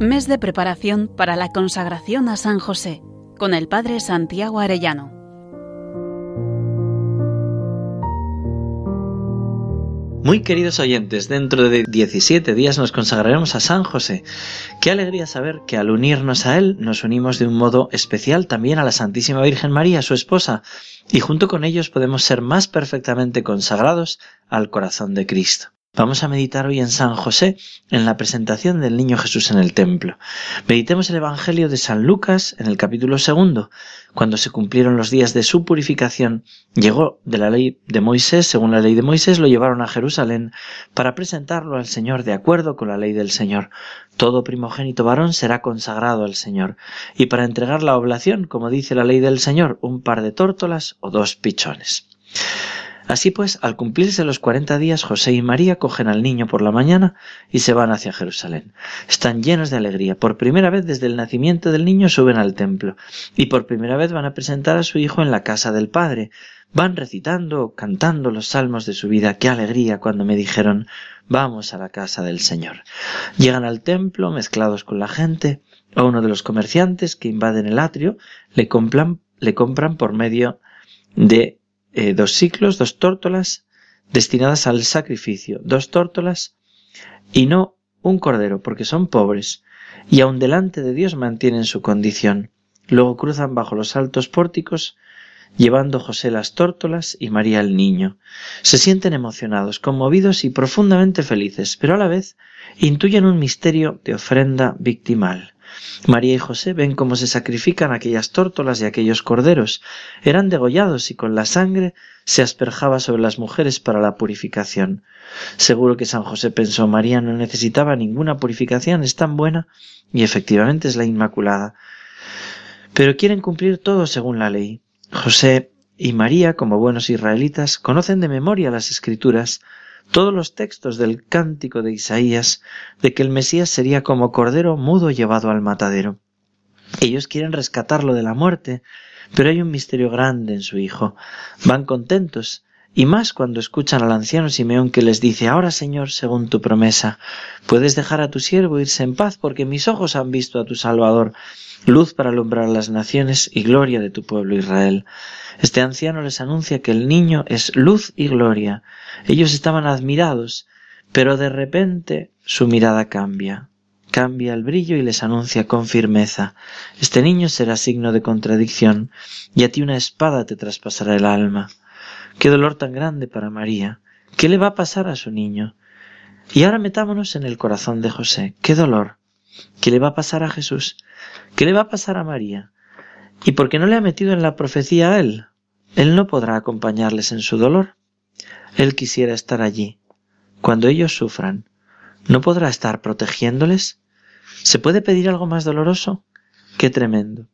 Mes de preparación para la consagración a San José con el Padre Santiago Arellano. Muy queridos oyentes, dentro de 17 días nos consagraremos a San José. Qué alegría saber que al unirnos a él nos unimos de un modo especial también a la Santísima Virgen María, su esposa, y junto con ellos podemos ser más perfectamente consagrados al corazón de Cristo. Vamos a meditar hoy en San José, en la presentación del niño Jesús en el templo. Meditemos el Evangelio de San Lucas en el capítulo segundo. Cuando se cumplieron los días de su purificación, llegó de la ley de Moisés, según la ley de Moisés, lo llevaron a Jerusalén para presentarlo al Señor de acuerdo con la ley del Señor. Todo primogénito varón será consagrado al Señor. Y para entregar la oblación, como dice la ley del Señor, un par de tórtolas o dos pichones. Así pues, al cumplirse los cuarenta días, José y María cogen al niño por la mañana y se van hacia Jerusalén. Están llenos de alegría. Por primera vez desde el nacimiento del niño suben al templo y por primera vez van a presentar a su hijo en la casa del Padre. Van recitando, cantando los salmos de su vida. Qué alegría cuando me dijeron vamos a la casa del Señor. Llegan al templo mezclados con la gente. A uno de los comerciantes que invaden el atrio le compran, le compran por medio de eh, dos ciclos, dos tórtolas destinadas al sacrificio, dos tórtolas y no un cordero, porque son pobres, y aun delante de Dios mantienen su condición. Luego cruzan bajo los altos pórticos, llevando José las tórtolas y María el niño. Se sienten emocionados, conmovidos y profundamente felices, pero a la vez intuyen un misterio de ofrenda victimal. María y José ven cómo se sacrifican aquellas tórtolas y aquellos corderos. Eran degollados y con la sangre se asperjaba sobre las mujeres para la purificación. Seguro que San José pensó María no necesitaba ninguna purificación, es tan buena y efectivamente es la Inmaculada. Pero quieren cumplir todo según la ley. José y María, como buenos israelitas, conocen de memoria las escrituras, todos los textos del cántico de Isaías de que el Mesías sería como cordero mudo llevado al matadero. Ellos quieren rescatarlo de la muerte, pero hay un misterio grande en su Hijo. Van contentos, y más cuando escuchan al anciano Simeón que les dice, Ahora Señor, según tu promesa, puedes dejar a tu siervo irse en paz, porque mis ojos han visto a tu Salvador, luz para alumbrar las naciones y gloria de tu pueblo Israel. Este anciano les anuncia que el niño es luz y gloria. Ellos estaban admirados, pero de repente su mirada cambia. Cambia el brillo y les anuncia con firmeza Este niño será signo de contradicción, y a ti una espada te traspasará el alma. Qué dolor tan grande para María. ¿Qué le va a pasar a su niño? Y ahora metámonos en el corazón de José. Qué dolor. ¿Qué le va a pasar a Jesús? ¿Qué le va a pasar a María? ¿Y por qué no le ha metido en la profecía a él? Él no podrá acompañarles en su dolor. Él quisiera estar allí. Cuando ellos sufran, ¿no podrá estar protegiéndoles? ¿Se puede pedir algo más doloroso? ¡Qué tremendo!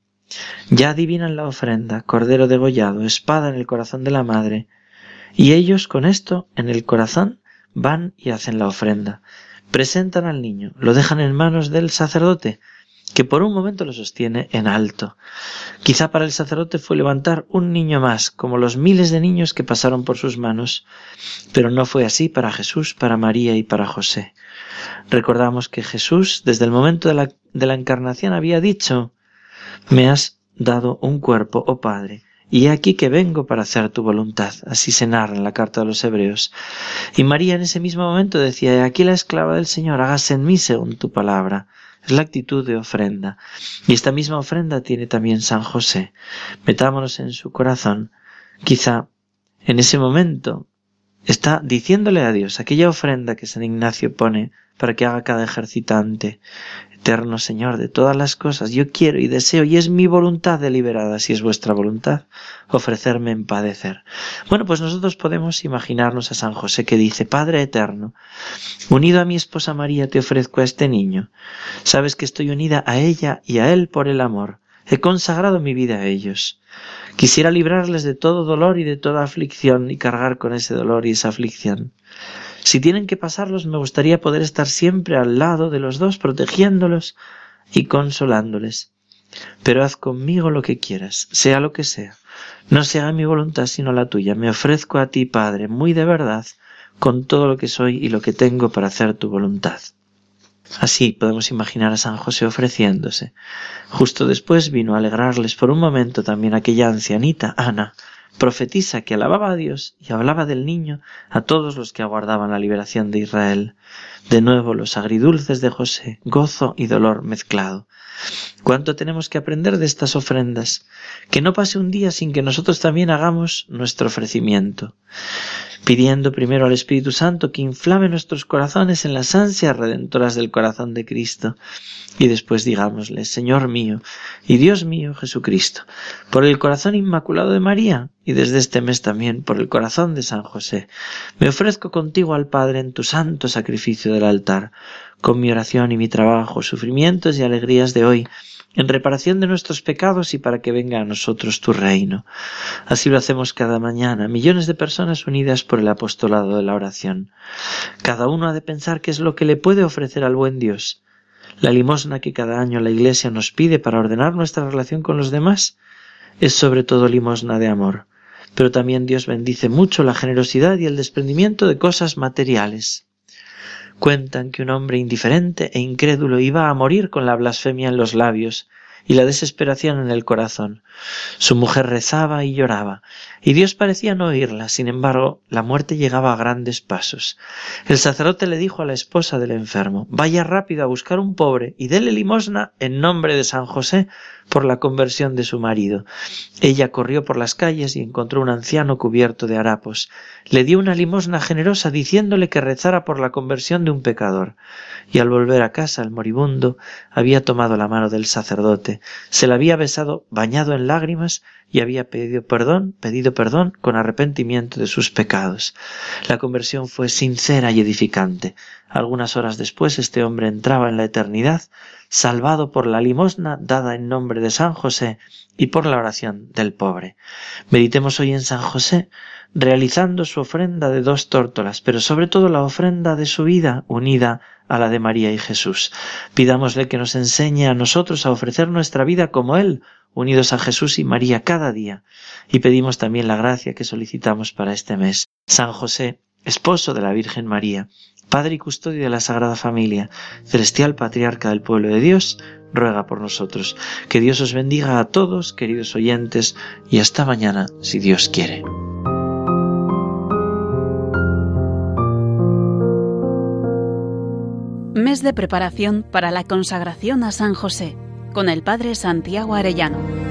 Ya adivinan la ofrenda, cordero degollado, espada en el corazón de la madre, y ellos con esto en el corazón van y hacen la ofrenda. Presentan al niño, lo dejan en manos del sacerdote, que por un momento lo sostiene en alto. Quizá para el sacerdote fue levantar un niño más, como los miles de niños que pasaron por sus manos, pero no fue así para Jesús, para María y para José. Recordamos que Jesús, desde el momento de la, de la encarnación, había dicho, me has dado un cuerpo, oh Padre, y aquí que vengo para hacer tu voluntad. Así se narra en la carta de los Hebreos. Y María en ese mismo momento decía, aquí la esclava del Señor, hágase en mí según tu palabra. Es la actitud de ofrenda. Y esta misma ofrenda tiene también San José. Metámonos en su corazón. Quizá en ese momento está diciéndole a Dios aquella ofrenda que San Ignacio pone para que haga cada ejercitante. Eterno Señor de todas las cosas, yo quiero y deseo, y es mi voluntad deliberada, si es vuestra voluntad, ofrecerme en padecer. Bueno, pues nosotros podemos imaginarnos a San José que dice, Padre Eterno, unido a mi esposa María te ofrezco a este niño. Sabes que estoy unida a ella y a él por el amor. He consagrado mi vida a ellos. Quisiera librarles de todo dolor y de toda aflicción y cargar con ese dolor y esa aflicción. Si tienen que pasarlos, me gustaría poder estar siempre al lado de los dos, protegiéndolos y consolándoles. Pero haz conmigo lo que quieras, sea lo que sea. No sea mi voluntad sino la tuya. Me ofrezco a ti, Padre, muy de verdad, con todo lo que soy y lo que tengo para hacer tu voluntad. Así podemos imaginar a San José ofreciéndose. Justo después vino a alegrarles por un momento también aquella ancianita, Ana, profetisa que alababa a Dios y hablaba del niño a todos los que aguardaban la liberación de Israel. De nuevo los agridulces de José, gozo y dolor mezclado. ¿Cuánto tenemos que aprender de estas ofrendas? Que no pase un día sin que nosotros también hagamos nuestro ofrecimiento, pidiendo primero al Espíritu Santo que inflame nuestros corazones en las ansias redentoras del corazón de Cristo, y después digámosle, Señor mío y Dios mío Jesucristo, por el corazón inmaculado de María, y desde este mes también por el corazón de San José, me ofrezco contigo al Padre en tu santo sacrificio del altar, con mi oración y mi trabajo, sufrimientos y alegrías de hoy, en reparación de nuestros pecados y para que venga a nosotros tu reino. Así lo hacemos cada mañana, millones de personas unidas por el apostolado de la oración. Cada uno ha de pensar qué es lo que le puede ofrecer al buen Dios. La limosna que cada año la Iglesia nos pide para ordenar nuestra relación con los demás es sobre todo limosna de amor. Pero también Dios bendice mucho la generosidad y el desprendimiento de cosas materiales. Cuentan que un hombre indiferente e incrédulo iba a morir con la blasfemia en los labios y la desesperación en el corazón. Su mujer rezaba y lloraba, y Dios parecía no oírla. Sin embargo, la muerte llegaba a grandes pasos. El sacerdote le dijo a la esposa del enfermo Vaya rápido a buscar un pobre y déle limosna en nombre de San José por la conversión de su marido. Ella corrió por las calles y encontró un anciano cubierto de harapos. Le dio una limosna generosa diciéndole que rezara por la conversión de un pecador. Y al volver a casa el moribundo había tomado la mano del sacerdote, se la había besado bañado en lágrimas y había pedido perdón, pedido perdón con arrepentimiento de sus pecados. La conversión fue sincera y edificante. Algunas horas después este hombre entraba en la eternidad, salvado por la limosna dada en nombre de San José y por la oración del pobre. Meditemos hoy en San José, realizando su ofrenda de dos tórtolas, pero sobre todo la ofrenda de su vida unida a la de María y Jesús. Pidámosle que nos enseñe a nosotros a ofrecer nuestra vida como Él, unidos a Jesús y María cada día. Y pedimos también la gracia que solicitamos para este mes. San José, esposo de la Virgen María, Padre y custodio de la Sagrada Familia, celestial patriarca del pueblo de Dios, ruega por nosotros. Que Dios os bendiga a todos, queridos oyentes, y hasta mañana, si Dios quiere. Mes de preparación para la consagración a San José, con el Padre Santiago Arellano.